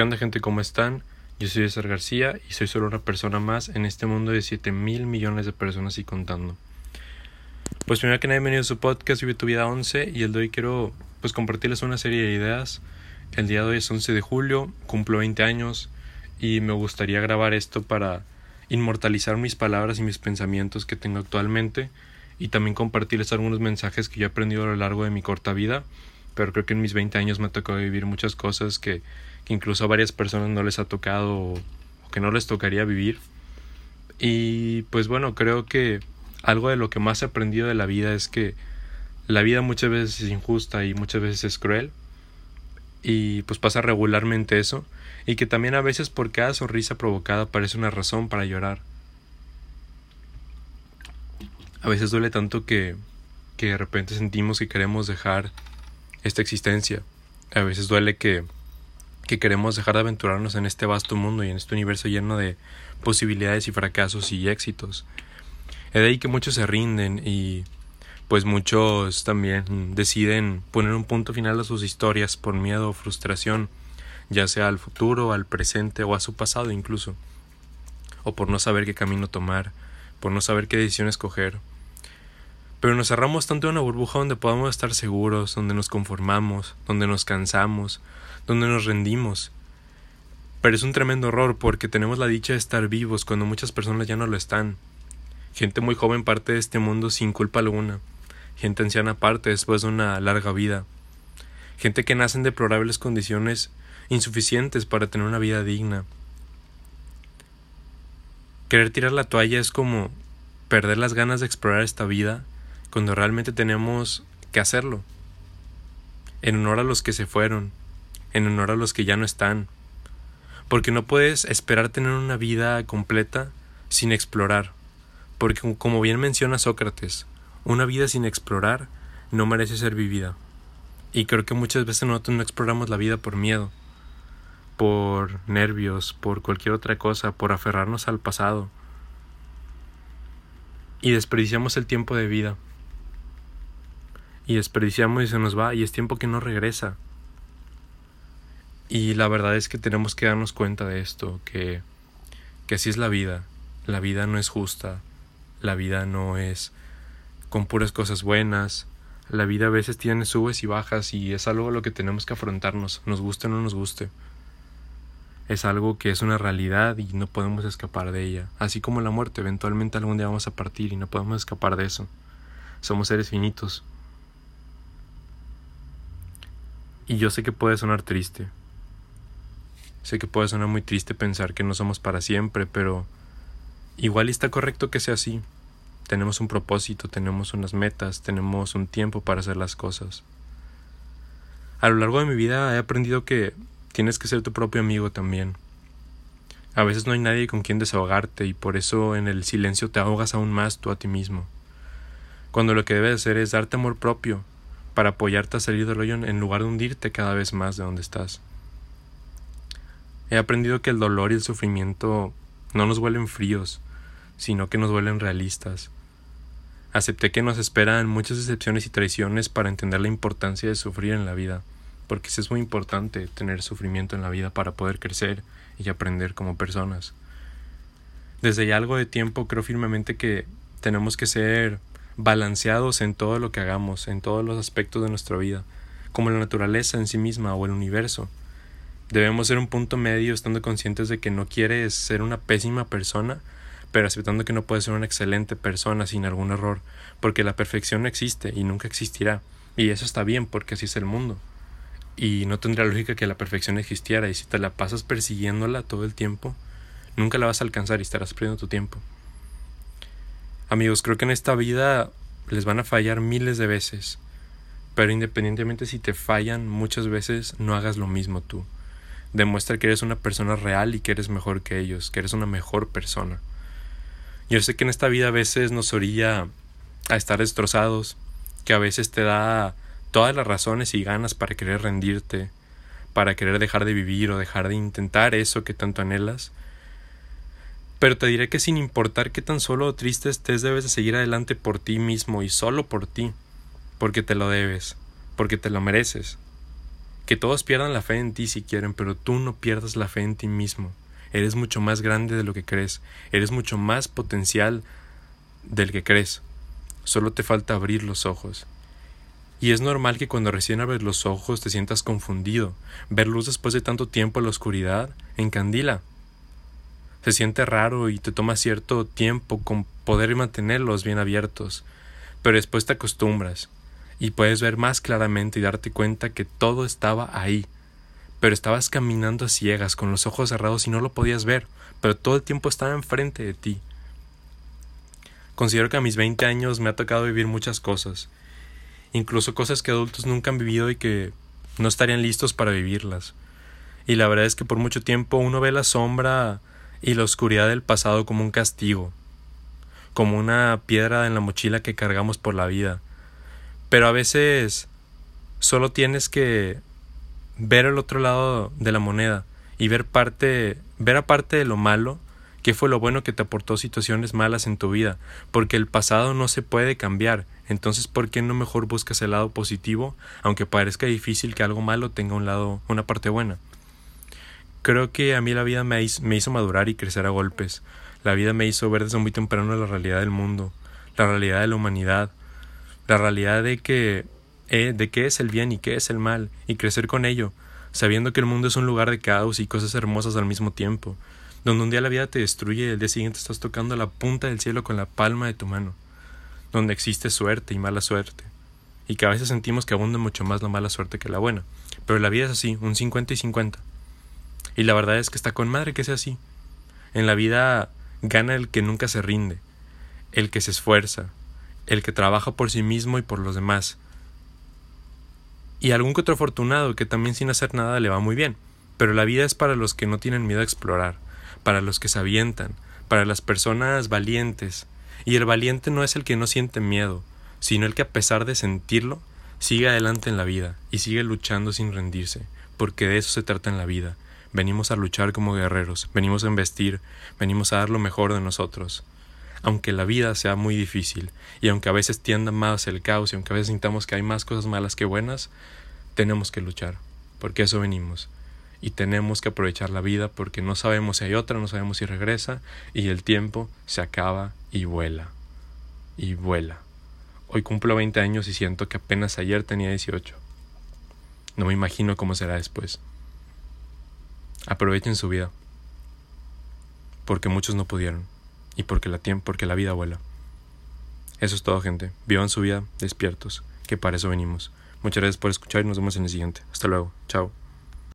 ¿Qué onda gente? ¿Cómo están? Yo soy César García y soy solo una persona más en este mundo de 7 mil millones de personas y contando. Pues primero que nada, bienvenido a su podcast Vive tu vida 11 y el de hoy quiero pues compartirles una serie de ideas. El día de hoy es 11 de julio, cumplo 20 años y me gustaría grabar esto para inmortalizar mis palabras y mis pensamientos que tengo actualmente y también compartirles algunos mensajes que yo he aprendido a lo largo de mi corta vida pero creo que en mis 20 años me ha tocado vivir muchas cosas que, que incluso a varias personas no les ha tocado o, que no les tocaría vivir. Y pues bueno, creo que algo de lo que más he aprendido de la vida es que la vida muchas veces es injusta y muchas veces es cruel. Y pues pasa regularmente eso. Y que también a veces por cada sonrisa provocada parece una razón para llorar. A veces duele tanto que, que de repente sentimos que queremos dejar esta existencia. A veces duele que, que queremos dejar de aventurarnos en este vasto mundo y en este universo lleno de posibilidades y fracasos y éxitos. Es de ahí que muchos se rinden y pues muchos también deciden poner un punto final a sus historias por miedo o frustración, ya sea al futuro, al presente o a su pasado incluso, o por no saber qué camino tomar, por no saber qué decisión escoger, pero nos cerramos tanto en una burbuja donde podamos estar seguros, donde nos conformamos, donde nos cansamos, donde nos rendimos. Pero es un tremendo error porque tenemos la dicha de estar vivos cuando muchas personas ya no lo están. Gente muy joven parte de este mundo sin culpa alguna. Gente anciana parte después de una larga vida. Gente que nace en deplorables condiciones insuficientes para tener una vida digna. Querer tirar la toalla es como perder las ganas de explorar esta vida cuando realmente tenemos que hacerlo. En honor a los que se fueron, en honor a los que ya no están. Porque no puedes esperar tener una vida completa sin explorar. Porque como bien menciona Sócrates, una vida sin explorar no merece ser vivida. Y creo que muchas veces nosotros no exploramos la vida por miedo, por nervios, por cualquier otra cosa, por aferrarnos al pasado. Y desperdiciamos el tiempo de vida y desperdiciamos y se nos va y es tiempo que no regresa. Y la verdad es que tenemos que darnos cuenta de esto, que, que así es la vida. La vida no es justa, la vida no es con puras cosas buenas, la vida a veces tiene subes y bajas y es algo a lo que tenemos que afrontarnos, nos guste o no nos guste. Es algo que es una realidad y no podemos escapar de ella. Así como la muerte, eventualmente algún día vamos a partir y no podemos escapar de eso. Somos seres finitos. Y yo sé que puede sonar triste. Sé que puede sonar muy triste pensar que no somos para siempre, pero igual está correcto que sea así. Tenemos un propósito, tenemos unas metas, tenemos un tiempo para hacer las cosas. A lo largo de mi vida he aprendido que tienes que ser tu propio amigo también. A veces no hay nadie con quien desahogarte y por eso en el silencio te ahogas aún más tú a ti mismo. Cuando lo que debes hacer es darte amor propio, para apoyarte a salir del hoyo en lugar de hundirte cada vez más de donde estás. He aprendido que el dolor y el sufrimiento no nos vuelven fríos, sino que nos vuelven realistas. Acepté que nos esperan muchas decepciones y traiciones para entender la importancia de sufrir en la vida, porque es muy importante tener sufrimiento en la vida para poder crecer y aprender como personas. Desde ya algo de tiempo creo firmemente que tenemos que ser balanceados en todo lo que hagamos, en todos los aspectos de nuestra vida, como la naturaleza en sí misma o el universo. Debemos ser un punto medio estando conscientes de que no quieres ser una pésima persona, pero aceptando que no puedes ser una excelente persona sin algún error, porque la perfección no existe y nunca existirá, y eso está bien porque así es el mundo. Y no tendría lógica que la perfección existiera, y si te la pasas persiguiéndola todo el tiempo, nunca la vas a alcanzar y estarás perdiendo tu tiempo. Amigos, creo que en esta vida les van a fallar miles de veces, pero independientemente si te fallan muchas veces, no hagas lo mismo tú. Demuestra que eres una persona real y que eres mejor que ellos, que eres una mejor persona. Yo sé que en esta vida a veces nos orilla a estar destrozados, que a veces te da todas las razones y ganas para querer rendirte, para querer dejar de vivir o dejar de intentar eso que tanto anhelas, pero te diré que sin importar qué tan solo o triste estés, debes de seguir adelante por ti mismo y solo por ti, porque te lo debes, porque te lo mereces. Que todos pierdan la fe en ti si quieren, pero tú no pierdas la fe en ti mismo. Eres mucho más grande de lo que crees. Eres mucho más potencial del que crees. Solo te falta abrir los ojos. Y es normal que cuando recién abres los ojos te sientas confundido. Ver luz después de tanto tiempo en la oscuridad encandila. Se siente raro y te toma cierto tiempo con poder mantenerlos bien abiertos. Pero después te acostumbras y puedes ver más claramente y darte cuenta que todo estaba ahí. Pero estabas caminando a ciegas, con los ojos cerrados y no lo podías ver, pero todo el tiempo estaba enfrente de ti. Considero que a mis 20 años me ha tocado vivir muchas cosas, incluso cosas que adultos nunca han vivido y que no estarían listos para vivirlas. Y la verdad es que por mucho tiempo uno ve la sombra y la oscuridad del pasado como un castigo, como una piedra en la mochila que cargamos por la vida, pero a veces solo tienes que ver el otro lado de la moneda y ver parte, ver aparte de lo malo, qué fue lo bueno que te aportó situaciones malas en tu vida, porque el pasado no se puede cambiar, entonces ¿por qué no mejor buscas el lado positivo, aunque parezca difícil que algo malo tenga un lado, una parte buena? Creo que a mí la vida me hizo, madurar y crecer a golpes. La vida me hizo ver desde muy temprano la realidad del mundo, la realidad de la humanidad, la realidad de que eh, de qué es el bien y qué es el mal, y crecer con ello, sabiendo que el mundo es un lugar de caos y cosas hermosas al mismo tiempo, donde un día la vida te destruye y el día siguiente estás tocando la punta del cielo con la palma de tu mano, donde existe suerte y mala suerte, y que a veces sentimos que abunda mucho más la mala suerte que la buena, pero la vida es así, un 50 y 50. Y la verdad es que está con madre que sea así. En la vida gana el que nunca se rinde, el que se esfuerza, el que trabaja por sí mismo y por los demás. Y algún que otro afortunado que también sin hacer nada le va muy bien. Pero la vida es para los que no tienen miedo a explorar, para los que se avientan, para las personas valientes. Y el valiente no es el que no siente miedo, sino el que a pesar de sentirlo, sigue adelante en la vida y sigue luchando sin rendirse, porque de eso se trata en la vida. Venimos a luchar como guerreros, venimos a investir, venimos a dar lo mejor de nosotros aunque la vida sea muy difícil y aunque a veces tienda más el caos y aunque a veces sintamos que hay más cosas malas que buenas, tenemos que luchar, porque eso venimos. Y tenemos que aprovechar la vida porque no sabemos si hay otra, no sabemos si regresa y el tiempo se acaba y vuela. Y vuela. Hoy cumplo 20 años y siento que apenas ayer tenía 18. No me imagino cómo será después. Aprovechen su vida. Porque muchos no pudieron y porque la, porque la vida vuela. Eso es todo, gente. Vivan su vida despiertos, que para eso venimos. Muchas gracias por escuchar y nos vemos en el siguiente. Hasta luego. Chao.